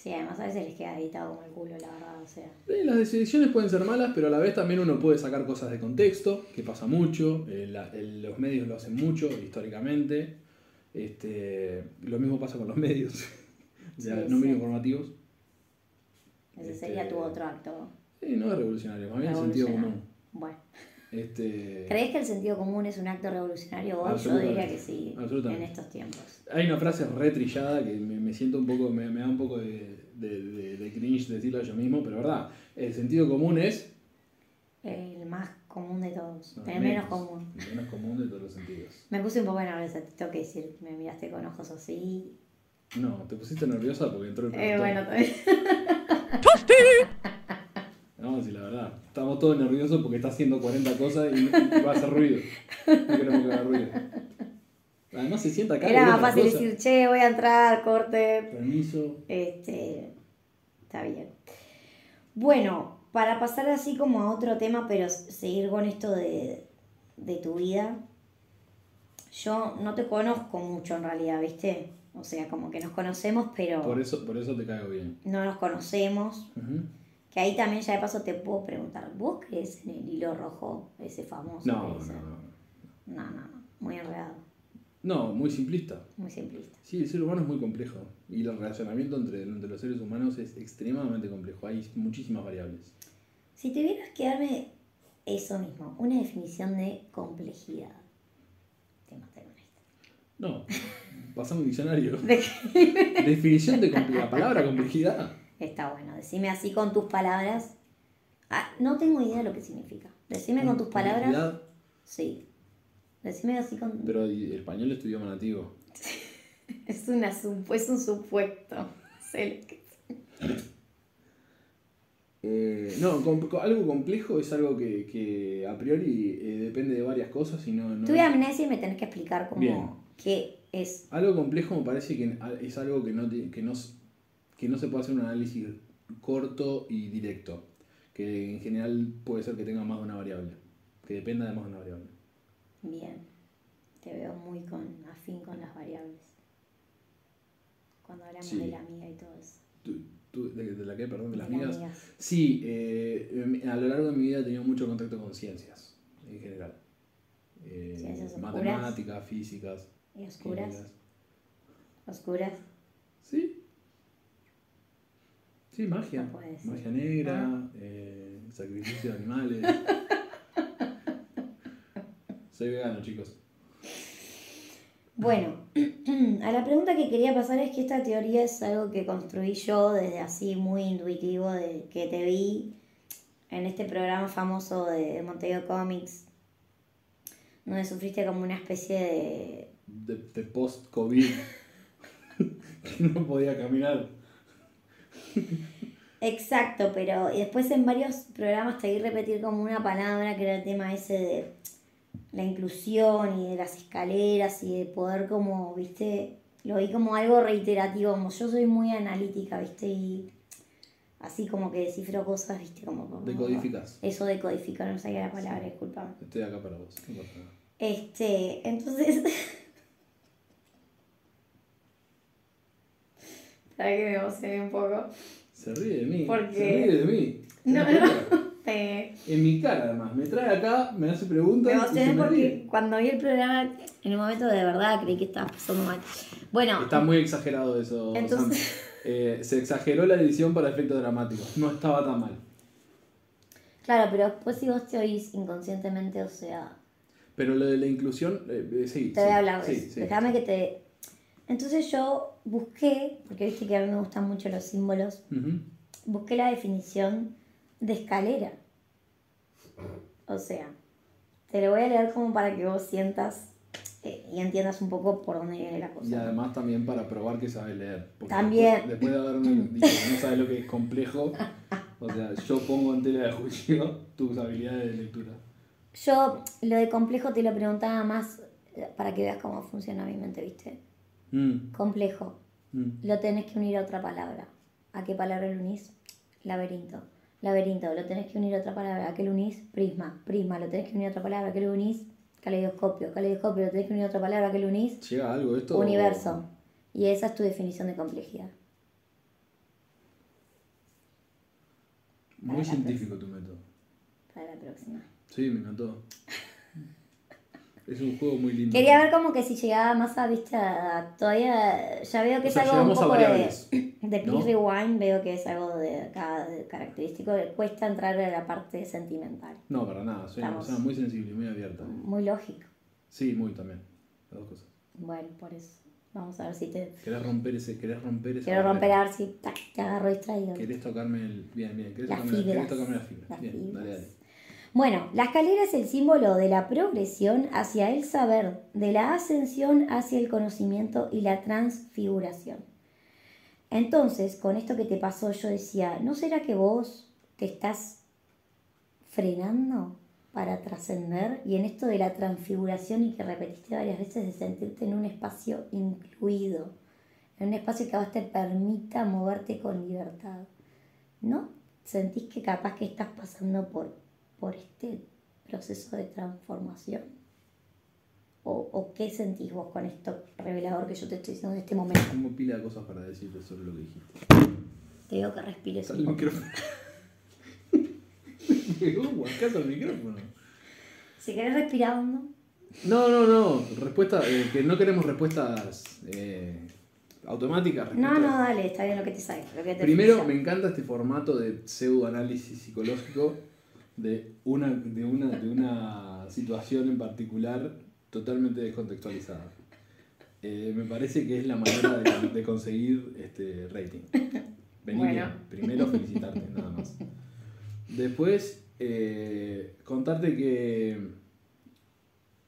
[SPEAKER 1] Sí, además a veces les queda editado como el culo, la verdad, o sea.
[SPEAKER 2] Eh, las decisiones pueden ser malas, pero a la vez también uno puede sacar cosas de contexto, que pasa mucho. eh, la- el- los medios lo hacen mucho históricamente. Este, lo mismo pasa con los medios, ya,
[SPEAKER 1] Sí,
[SPEAKER 2] no
[SPEAKER 1] sí.
[SPEAKER 2] medios informativos.
[SPEAKER 1] Ese
[SPEAKER 2] Este,
[SPEAKER 1] sería tu otro acto.
[SPEAKER 2] Eh, no es revolucionario, más bien sentido común.
[SPEAKER 1] Bueno.
[SPEAKER 2] Este,
[SPEAKER 1] ¿Crees que el sentido común es un acto revolucionario hoy? Yo diría que sí,
[SPEAKER 2] Absolutamente.
[SPEAKER 1] en estos tiempos.
[SPEAKER 2] Hay una frase re trillada que me, me siento un poco, me, me da un poco de, de, de- de cringe decirlo yo mismo, pero verdad, el sentido común es
[SPEAKER 1] El más común de todos,
[SPEAKER 2] No,
[SPEAKER 1] el menos común.
[SPEAKER 2] El menos común de todos los sentidos.
[SPEAKER 1] Me puse un poco nerviosa, te tengo que decir, me miraste con ojos así.
[SPEAKER 2] No, te pusiste nerviosa porque entró el
[SPEAKER 1] Eh, bueno, también.
[SPEAKER 2] Sí, la verdad. Estamos todos nerviosos porque está haciendo 40 cosas y, y va a hacer ruido. No queremos que haga ruido. Además se sienta acá.
[SPEAKER 1] Era más fácil
[SPEAKER 2] cosa.
[SPEAKER 1] decir, che, voy a entrar, corte.
[SPEAKER 2] Permiso.
[SPEAKER 1] Este, está bien. Bueno, para pasar así como a otro tema, pero seguir con esto de, de tu vida, yo no te conozco mucho en realidad, ¿viste? O sea, como que nos conocemos, pero
[SPEAKER 2] Por eso, por eso te caigo bien.
[SPEAKER 1] no nos conocemos.
[SPEAKER 2] Ujú.
[SPEAKER 1] Que ahí también ya de paso te puedo preguntar, ¿vos crees en el hilo rojo, ese famoso?
[SPEAKER 2] No, no, no.
[SPEAKER 1] no, no, no, muy enredado,
[SPEAKER 2] No, muy simplista.
[SPEAKER 1] muy simplista.
[SPEAKER 2] Sí, el ser humano es muy complejo. Y el relacionamiento entre, entre los seres humanos es extremadamente complejo. Hay muchísimas variables.
[SPEAKER 1] Si tuvieras que darme eso mismo, una definición de complejidad, te maté con esto.
[SPEAKER 2] No, pasamos un diccionario.
[SPEAKER 1] De-
[SPEAKER 2] Definición de complejidad. La palabra complejidad.
[SPEAKER 1] Está bueno, decime así con tus palabras. Ah, no tengo idea de lo que significa. Decime con tus palabras. Sí. Decime así con.
[SPEAKER 2] Pero el español es tu idioma nativo.
[SPEAKER 1] Es, una, es un supuesto.
[SPEAKER 2] Eh, no, com- algo complejo es algo que, que a priori eh, depende de varias cosas y no, no
[SPEAKER 1] Tuve
[SPEAKER 2] es-
[SPEAKER 1] amnesia y me tenés que explicar cómo.
[SPEAKER 2] Bien.
[SPEAKER 1] qué es.
[SPEAKER 2] Algo complejo me parece que es algo que no, te- que no, que no se puede hacer un análisis corto y directo. Que en general puede ser que tenga más de una variable. Que dependa de más de una variable.
[SPEAKER 1] Bien. Te veo muy con afín con las variables. Cuando hablamos
[SPEAKER 2] Sí.
[SPEAKER 1] de la amiga y todo eso.
[SPEAKER 2] Tu- de, de la que, perdón, de las
[SPEAKER 1] De las
[SPEAKER 2] migas.
[SPEAKER 1] migas.
[SPEAKER 2] Sí, eh, a lo largo de mi vida he tenido mucho contacto con ciencias, en general. Eh,
[SPEAKER 1] Ciencias
[SPEAKER 2] matemáticas, físicas.
[SPEAKER 1] Y oscuras.
[SPEAKER 2] químicas.
[SPEAKER 1] Oscuras.
[SPEAKER 2] Sí. Sí, magia.
[SPEAKER 1] No puede ser.
[SPEAKER 2] magia negra,
[SPEAKER 1] Ah.
[SPEAKER 2] eh, sacrificio de animales. Soy vegano, chicos.
[SPEAKER 1] Bueno, a la pregunta que quería pasar es que esta teoría es algo que construí yo desde así muy intuitivo, de que te vi en este programa famoso de Montevideo Comics, donde sufriste como una especie de...
[SPEAKER 2] De, de post-COVID. que no podía caminar.
[SPEAKER 1] Exacto, pero y después en varios programas te vi repetir como una palabra que era el tema ese de la inclusión y de las escaleras y de poder como, viste, lo vi como algo reiterativo, como yo soy muy analítica, viste, y así como que descifro cosas, viste, como... como-
[SPEAKER 2] Decodificas.
[SPEAKER 1] Eso de codificar, no sabía la palabra, disculpame.
[SPEAKER 2] Estoy acá para vos. no pasa nada.
[SPEAKER 1] Este, entonces... Para que me emocioné un poco.
[SPEAKER 2] Se ríe de mí.
[SPEAKER 1] ¿Por qué?
[SPEAKER 2] Se ríe de mí.
[SPEAKER 1] No.
[SPEAKER 2] Te- En mi cara, además. Me trae acá, me hace
[SPEAKER 1] Me
[SPEAKER 2] preguntas. y
[SPEAKER 1] emocioné
[SPEAKER 2] se me
[SPEAKER 1] porque
[SPEAKER 2] ríe.
[SPEAKER 1] cuando vi el programa, en un momento de verdad creí que estaba pasando mal. Bueno,
[SPEAKER 2] Está muy exagerado eso,
[SPEAKER 1] Entonces-.
[SPEAKER 2] Eh, se exageró la edición para efectos dramáticos. No estaba tan mal.
[SPEAKER 1] claro, pero después si vos te oís inconscientemente, o sea,
[SPEAKER 2] Pero lo de la inclusión, eh, eh, sí.
[SPEAKER 1] te
[SPEAKER 2] sí,
[SPEAKER 1] voy a hablar
[SPEAKER 2] sí, sí.
[SPEAKER 1] Déjame que te... Entonces yo busqué, porque viste que a mí me gustan mucho los símbolos,
[SPEAKER 2] Ujú.
[SPEAKER 1] busqué la definición de escalera. O sea, te lo voy a leer como para que vos sientas eh, y entiendas un poco por dónde viene la cosa.
[SPEAKER 2] Y además también para probar que sabes leer. Porque
[SPEAKER 1] También.
[SPEAKER 2] Después, después de haberme dicho que no sabes lo que es complejo, o sea, yo pongo en tela de juicio tus habilidades de lectura.
[SPEAKER 1] Yo lo de complejo te lo preguntaba más eh, para que veas cómo funciona mi mente, ¿viste?
[SPEAKER 2] Mm,
[SPEAKER 1] Complejo.
[SPEAKER 2] mm.
[SPEAKER 1] Lo tenés que unir a otra palabra. ¿A qué palabra lo unís? Laberinto. Laberinto. Lo tenés que unir a otra palabra. ¿A qué lo unís? Prisma. Prisma. Lo tenés que unir a otra palabra. ¿A qué lo unís? Caleidoscopio. Caleidoscopio. Lo tenés que unir a otra palabra. ¿A qué lo unís?
[SPEAKER 2] ¿Llega algo esto?
[SPEAKER 1] Universo. Y esa es tu definición de complejidad.
[SPEAKER 2] Muy científico tu método.
[SPEAKER 1] Para la próxima.
[SPEAKER 2] Sí, me encantó. Es un juego muy lindo.
[SPEAKER 1] Quería ver como que si llegaba más a, viste, a- todavía ya veo que
[SPEAKER 2] O
[SPEAKER 1] es
[SPEAKER 2] sea,
[SPEAKER 1] algo un poco de, de
[SPEAKER 2] ¿no?
[SPEAKER 1] Rewind, veo que es algo de acá característico, cuesta entrar a la parte sentimental.
[SPEAKER 2] No, para nada. Soy una persona muy sensible y muy abierta.
[SPEAKER 1] Muy lógico.
[SPEAKER 2] Sí, muy también. Las dos cosas.
[SPEAKER 1] Bueno, por eso. Vamos a ver si te...
[SPEAKER 2] ¿Querés romper ese, querés romper esa
[SPEAKER 1] Quiero romper a ver si te agarro distraído.
[SPEAKER 2] ¿Querés tocarme el. Bien, bien. ¿Querés,
[SPEAKER 1] Las
[SPEAKER 2] tocarme, la-
[SPEAKER 1] fibras.
[SPEAKER 2] ¿querés tocarme las fibras?
[SPEAKER 1] Las
[SPEAKER 2] bien,
[SPEAKER 1] fibras.
[SPEAKER 2] dale, dale.
[SPEAKER 1] Bueno, la escalera es el símbolo de la progresión hacia el saber, de la ascensión hacia el conocimiento y la transfiguración. Entonces, con esto que te pasó, yo decía, ¿no será que vos te estás frenando para trascender? Y en esto de la transfiguración y que repetiste varias veces de sentirte en un espacio incluido, en un espacio que a te permita moverte con libertad. ¿No sentís que capaz que estás pasando por, por este proceso de transformación? ¿O, ¿O qué sentís vos con esto revelador que yo te estoy diciendo en este momento?
[SPEAKER 2] Tengo pila de cosas para decirte sobre lo que dijiste.
[SPEAKER 1] Te digo que respires
[SPEAKER 2] el micrófono. Al micrófono.
[SPEAKER 1] Si querés respirar hondo.
[SPEAKER 2] No, no, no. Respuesta, eh, que no queremos respuestas eh, automáticas.
[SPEAKER 1] No,
[SPEAKER 2] respuestas-
[SPEAKER 1] no, dale, está bien lo que te sale.
[SPEAKER 2] Primero, me encanta este formato de pseudoanálisis psicológico de una, de, una, de una situación en particular totalmente descontextualizada. Eh, me parece que es la manera de, de conseguir este rating. Vení
[SPEAKER 1] Bueno.
[SPEAKER 2] Primero felicitarte, nada más. Después, eh, contarte que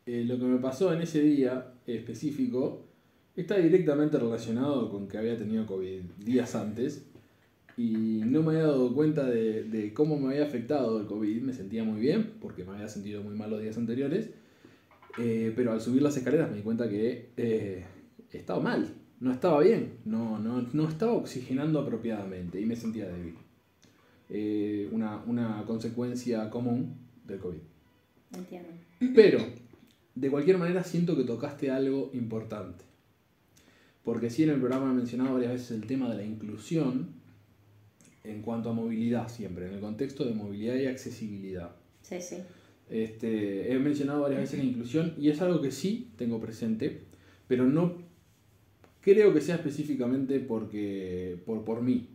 [SPEAKER 2] eh, lo que me pasó en ese día específico está directamente relacionado con que había tenido COVID días antes y no me había dado cuenta de, de cómo me había afectado el COVID. Me sentía muy bien porque me había sentido muy mal los días anteriores, eh, pero al subir las escaleras me di cuenta que eh, estaba mal, no estaba bien, no, no, no estaba oxigenando apropiadamente y me sentía débil. Eh, una, una consecuencia común del COVID.
[SPEAKER 1] Entiendo.
[SPEAKER 2] Pero, de cualquier manera, siento que tocaste algo importante. Porque sí, en el programa he mencionado varias veces el tema de la inclusión. En cuanto a movilidad siempre, en el contexto de movilidad y accesibilidad.
[SPEAKER 1] Sí, sí.
[SPEAKER 2] Este, he mencionado varias veces la inclusión y es algo que sí tengo presente, pero no creo que sea específicamente porque, por, por mí.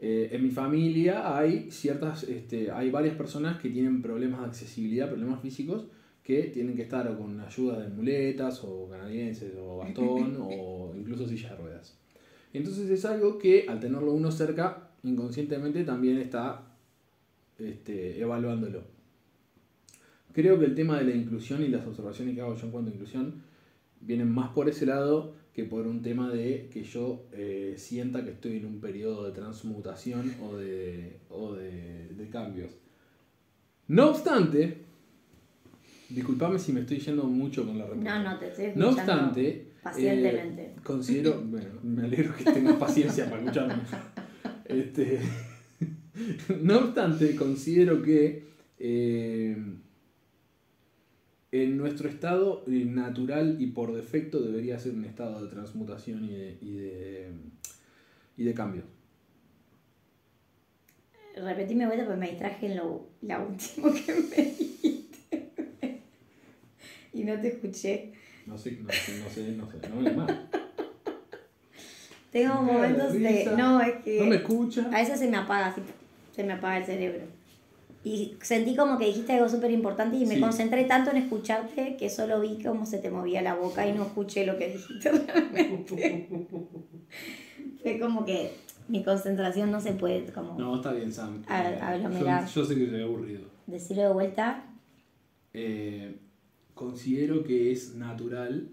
[SPEAKER 2] Eh, en mi familia hay ciertas, este, hay varias personas que tienen problemas de accesibilidad, problemas físicos, que tienen que estar o con ayuda de muletas o canadienses o bastón o incluso silla de ruedas. Entonces es algo que al tenerlo uno cerca, inconscientemente también está este, evaluándolo. Creo que el tema de la inclusión y las observaciones que hago yo en cuanto a inclusión vienen más por ese lado que por un tema de que yo eh, sienta que estoy en un periodo de transmutación o de, o de, de cambios. No obstante, disculpame si me estoy yendo mucho con la respuesta.
[SPEAKER 1] No, no, te estoy
[SPEAKER 2] No obstante,
[SPEAKER 1] pacientemente.
[SPEAKER 2] eh, considero, bueno, me alegro que tengas paciencia para escucharme. Este, no obstante, considero que eh, en nuestro estado natural y por defecto debería ser un estado de transmutación y de, y de, y de cambio.
[SPEAKER 1] Repetime vuelta porque me distraje en lo la último que me dijiste. y no te escuché.
[SPEAKER 2] No sé, no sé, no sé, no sé, no me más.
[SPEAKER 1] Tengo momentos de. No, es que.
[SPEAKER 2] No me escucha.
[SPEAKER 1] A veces se me apaga, así, se me apaga el cerebro. Y sentí como que dijiste algo súper importante y me
[SPEAKER 2] Sí.
[SPEAKER 1] concentré tanto en escucharte que solo vi cómo se te movía la boca y no escuché lo que dijiste realmente. Fue como que mi concentración no se puede como
[SPEAKER 2] No, está bien, Sam.
[SPEAKER 1] A-
[SPEAKER 2] yo, yo sé que soy aburrido.
[SPEAKER 1] decirlo de vuelta.
[SPEAKER 2] Eh, considero que es natural.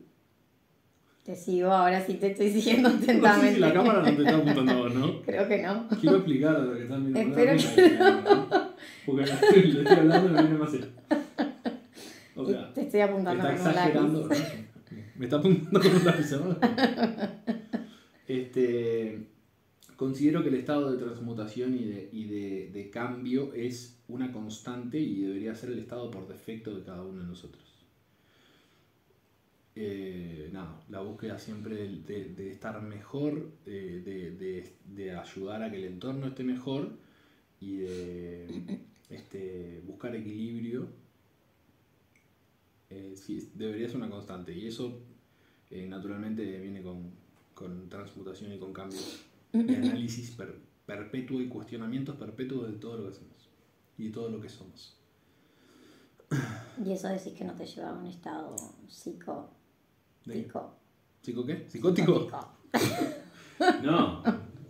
[SPEAKER 1] Te sigo, ahora sí te estoy siguiendo
[SPEAKER 2] No sé
[SPEAKER 1] atentamente.
[SPEAKER 2] si la cámara no te está apuntando a vos, ¿no?
[SPEAKER 1] Creo que no.
[SPEAKER 2] Quiero explicar lo que están viendo.
[SPEAKER 1] Espero
[SPEAKER 2] que no. Porque la estoy, hablando y me viene más. O sea,
[SPEAKER 1] te estoy apuntando
[SPEAKER 2] está
[SPEAKER 1] con un
[SPEAKER 2] exagerando.
[SPEAKER 1] lápiz.
[SPEAKER 2] ¿no? Me está apuntando con un lápiz. ¿no? Este, considero que el estado de transmutación y, de, y de, de cambio es una constante y debería ser el estado por defecto de cada uno de nosotros. Eh, nada, la búsqueda siempre de, estar mejor, de, de- ayudar a que el entorno esté mejor y de este, buscar equilibrio, eh, debería ser una constante. Y eso eh, naturalmente viene con, con transmutación y con cambios de análisis per- perpetuo y cuestionamientos perpetuos de todo lo que hacemos y de todo lo que somos.
[SPEAKER 1] Y eso decís que no te lleva a un estado psico.
[SPEAKER 2] ¿De-
[SPEAKER 1] Tico.
[SPEAKER 2] ¿Psico qué? ¿Psicótico? No,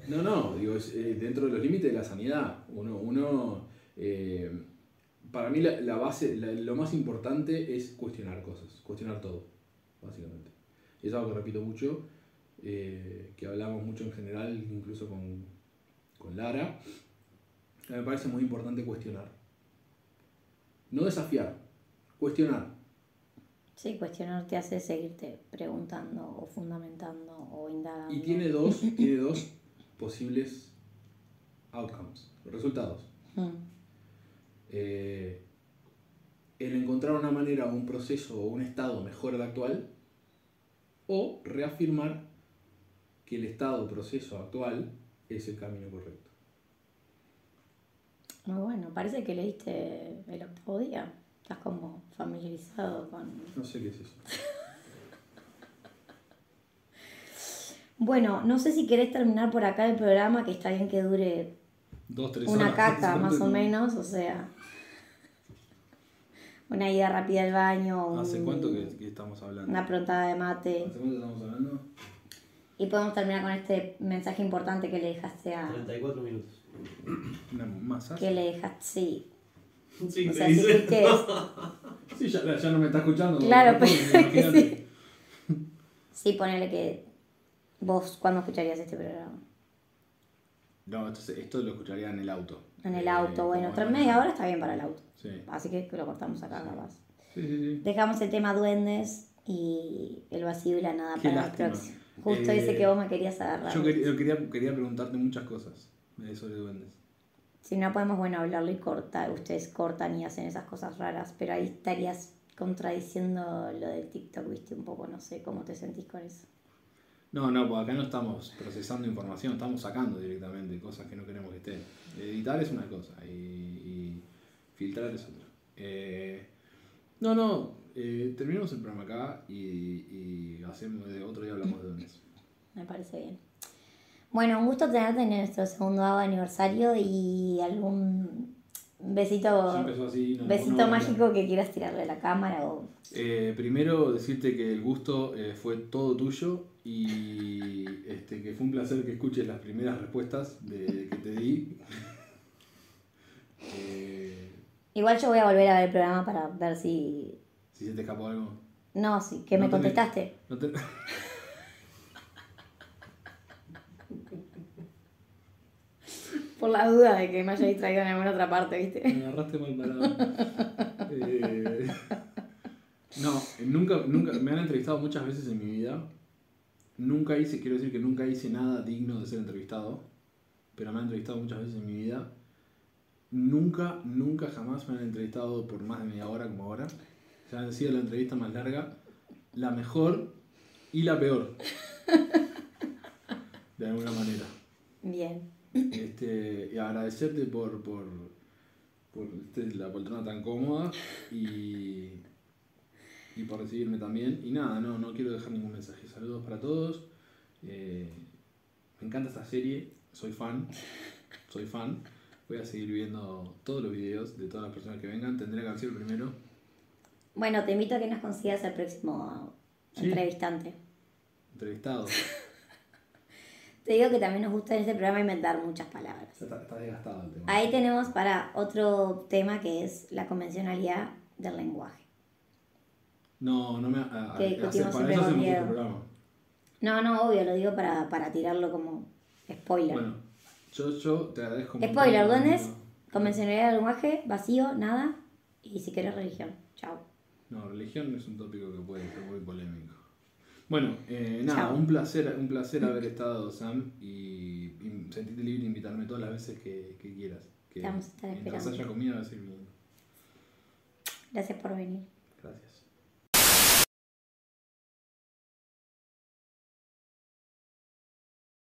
[SPEAKER 2] no, no, digo, es, eh, dentro de los límites de la sanidad. Uno, uno eh, para mí la, la base, la- lo más importante es cuestionar cosas, cuestionar todo, básicamente. Es algo que repito mucho, eh, que hablamos mucho en general, incluso con, con Lara. Me parece muy importante cuestionar. No desafiar, cuestionar.
[SPEAKER 1] Sí, cuestionar te hace seguirte preguntando o fundamentando o indagando.
[SPEAKER 2] Y tiene dos, tiene dos posibles outcomes, resultados.
[SPEAKER 1] Mm.
[SPEAKER 2] Eh, el encontrar una manera, un proceso o un estado mejor del actual, o reafirmar que el estado proceso actual es el camino correcto.
[SPEAKER 1] Muy bueno, parece que leíste el octavo día. Estás como familiarizado con...
[SPEAKER 2] No sé qué es eso.
[SPEAKER 1] Bueno, no sé si querés terminar por acá el programa, que está bien que dure
[SPEAKER 2] Dos, tres
[SPEAKER 1] una
[SPEAKER 2] horas.
[SPEAKER 1] caca más o menos, o sea... Una ida rápida al baño, un-
[SPEAKER 2] ¿Hace cuánto que, que estamos hablando?
[SPEAKER 1] una prontada de mate.
[SPEAKER 2] ¿Hace cuánto estamos hablando?
[SPEAKER 1] Y podemos terminar con este mensaje importante que le dejaste a...
[SPEAKER 3] 34 minutos.
[SPEAKER 2] Una más
[SPEAKER 1] Que le dejaste, sí.
[SPEAKER 3] Sí,
[SPEAKER 1] O si.
[SPEAKER 2] Sí, ya, ya no me está escuchando.
[SPEAKER 1] Claro, pero-
[SPEAKER 2] imagínate.
[SPEAKER 1] Sí, ponele que vos, ¿cuándo escucharías este programa?
[SPEAKER 2] No, entonces esto lo escucharía en el auto.
[SPEAKER 1] En el
[SPEAKER 2] Eh,
[SPEAKER 1] auto, bueno,
[SPEAKER 2] como
[SPEAKER 1] tres
[SPEAKER 2] en-
[SPEAKER 1] media hora está bien para el auto.
[SPEAKER 2] Sí.
[SPEAKER 1] Así que lo cortamos acá, capaz.
[SPEAKER 2] Sí, sí, sí.
[SPEAKER 1] Dejamos el tema duendes y el vacío y la nada
[SPEAKER 2] Qué
[SPEAKER 1] para
[SPEAKER 2] lástima.
[SPEAKER 1] el próximo. Justo
[SPEAKER 2] Eh,
[SPEAKER 1] ese que vos me querías agarrar.
[SPEAKER 2] Yo quería, yo quería, quería preguntarte muchas cosas eh, sobre duendes.
[SPEAKER 1] Si no podemos, bueno, hablarlo y cortar. Ustedes cortan y hacen esas cosas raras, pero ahí estarías contradiciendo lo del TikTok, viste, un poco, no sé cómo te sentís con eso.
[SPEAKER 2] No, no, pues acá no estamos procesando información, estamos sacando directamente cosas que no queremos que estén. Editar es una cosa y, y filtrar es otra. Eh, no, no, eh, terminamos el programa acá y, y hacemos, otro día hablamos de dones.
[SPEAKER 1] Me parece bien. Bueno, un gusto tenerte en nuestro segundo aniversario y algún besito,
[SPEAKER 2] así, no-
[SPEAKER 1] besito
[SPEAKER 2] no-
[SPEAKER 1] mágico que quieras tirarle a la cámara o
[SPEAKER 2] Eh, primero decirte que el gusto eh, fue todo tuyo y este, que fue un placer que escuches las primeras respuestas de, que te di. Eh,
[SPEAKER 1] Igual yo voy a volver a ver el programa para ver si...
[SPEAKER 2] si se te escapó algo.
[SPEAKER 1] No, sí, que me
[SPEAKER 2] te me-
[SPEAKER 1] contestaste.
[SPEAKER 2] No te-
[SPEAKER 1] Por la duda de que me haya distraído en alguna otra parte, ¿viste?
[SPEAKER 2] Me agarraste mal parado. Eh, no, nunca, nunca, me han entrevistado muchas veces en mi vida. Nunca hice, quiero decir que nunca hice nada digno de ser entrevistado, pero me han entrevistado muchas veces en mi vida. Nunca, nunca jamás me han entrevistado por más de media hora como ahora. O sea, han sido la entrevista más larga, la mejor y la peor. De alguna manera.
[SPEAKER 1] Bien.
[SPEAKER 2] Este, y agradecerte por, por, por este, la poltrona tan cómoda y, y por recibirme también. Y nada, no, no quiero dejar ningún mensaje. Saludos para todos. Eh, me encanta esta serie, soy fan, soy fan. Voy a seguir viendo todos los videos de todas las personas que vengan. Tendré que hacer el primero.
[SPEAKER 1] Bueno, te invito a que nos consigas el próximo
[SPEAKER 2] Sí.
[SPEAKER 1] entrevistante.
[SPEAKER 2] Entrevistado.
[SPEAKER 1] Te digo que también nos gusta en este programa inventar muchas palabras.
[SPEAKER 2] Está, está desgastado el tema.
[SPEAKER 1] Ahí tenemos para otro tema que es la convencionalidad del lenguaje.
[SPEAKER 2] No, no me... A,
[SPEAKER 1] Que
[SPEAKER 2] hacer-
[SPEAKER 1] discutimos
[SPEAKER 2] para
[SPEAKER 1] siempre
[SPEAKER 2] eso
[SPEAKER 1] con
[SPEAKER 2] hacemos
[SPEAKER 1] Diego.
[SPEAKER 2] otro programa.
[SPEAKER 1] No, no, obvio, lo digo para, para tirarlo como spoiler.
[SPEAKER 2] Bueno, yo, yo te agradezco
[SPEAKER 1] spoiler,
[SPEAKER 2] montón.
[SPEAKER 1] ¿dónde es? Convencionalidad del lenguaje, vacío, nada. Y si querés religión. Chao.
[SPEAKER 2] No, religión es un tópico que puede ser muy polémico. Bueno, eh, nada,
[SPEAKER 1] Chao.
[SPEAKER 2] un placer, un placer haber estado, Sam, y, y sentite libre de invitarme todas las veces que, que quieras. Que
[SPEAKER 1] Te vamos a estar
[SPEAKER 2] mientras
[SPEAKER 1] esperando.
[SPEAKER 2] haya comida va a ser bien.
[SPEAKER 1] Gracias por venir.